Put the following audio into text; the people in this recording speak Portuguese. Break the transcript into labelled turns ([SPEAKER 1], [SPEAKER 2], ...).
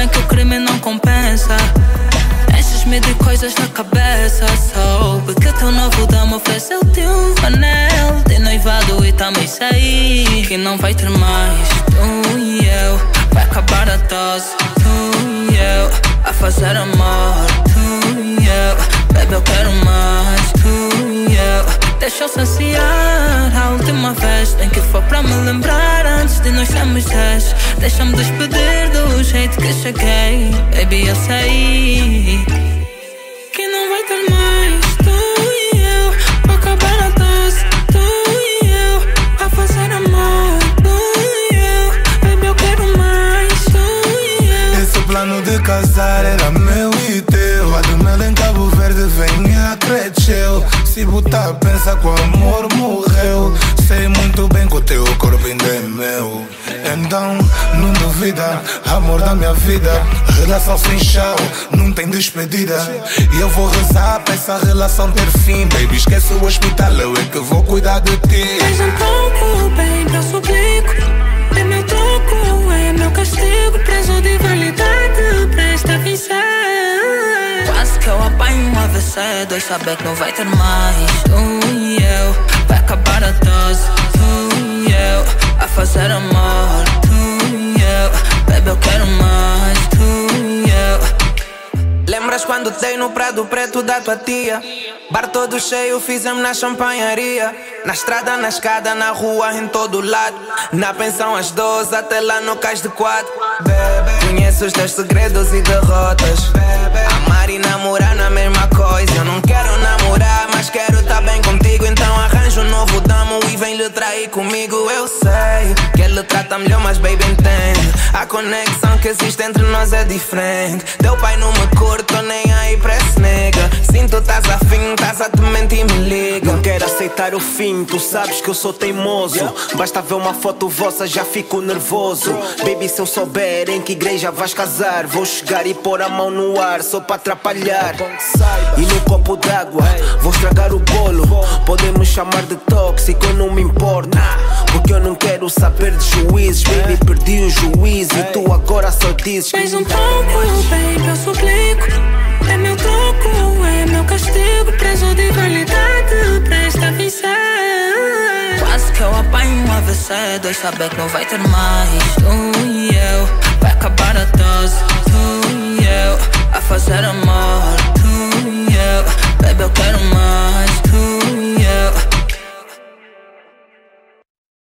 [SPEAKER 1] bem que o crime não compensa. Enches-me de coisas na cabeça. Soube que o teu novo dama ofereceu-te um anel de noivado e também sei que não vai ter mais. Tu e eu, vai acabar a tosse Tu e eu, a fazer amor. Tu e eu, baby, eu quero mais. Tu e eu, deixa eu saciar a última vez. Tem que for para me lembrar antes de nós sermos dez. Deixa-me despedir jeito que cheguei. Baby, eu sei Que não vai ter mais Tu e eu. Para acabar a dose Tu e eu. A fazer amor Tu e eu. Baby, eu quero mais Tu e eu.
[SPEAKER 2] Esse plano de casar era meu e teu. A do mel em Cabo Verde vem a cresceu Se botar pensa que duvida, amor da minha vida Relação sem chão, não tem despedida. E eu vou rezar pra essa relação ter fim. Baby, esquece o hospital, eu é que vou cuidar de ti.
[SPEAKER 1] Mais um pouco, baby, eu suplico. É meu troco, é meu castigo. Preso de validade, presta atenção. Quase que eu apanho um AVC Dois saber que não vai ter mais. Tu e eu, vai acabar a dose. Tu e eu, a fazer amor
[SPEAKER 3] quando dei no Prado Preto da tua tia? Bar todo cheio, fizemos na champanharia. Na estrada, na escada, na rua, em todo lado. Na pensão às 12, até lá no cais de quatro. Conheço os teus segredos e derrotas. Amar e namorar na mesma coisa. Eu não quero namorar, mas quero estar bem contigo. Então arranjo um novo damo e vem lhe trair comigo. Eu sei que ele trata melhor, mas baby entende. A conexão que existe entre nós é diferente. Teu pai não me curte, tô nem aí
[SPEAKER 4] aceitar o fim, tu sabes que eu sou teimoso. Basta ver uma foto vossa, já fico nervoso. Baby, se eu souber em que igreja vais casar, vou chegar e pôr a mão no ar só para atrapalhar. E no copo d'água, vou estragar o bolo. Podemos chamar de tóxico, eu não me importo. Porque eu não quero saber de juízes. Baby, perdi o juízo e tu agora só dizes.
[SPEAKER 1] Mais um pouco, baby, eu suplico que eu apanho um AVC Dois saber que não vai ter mais. Tu e eu,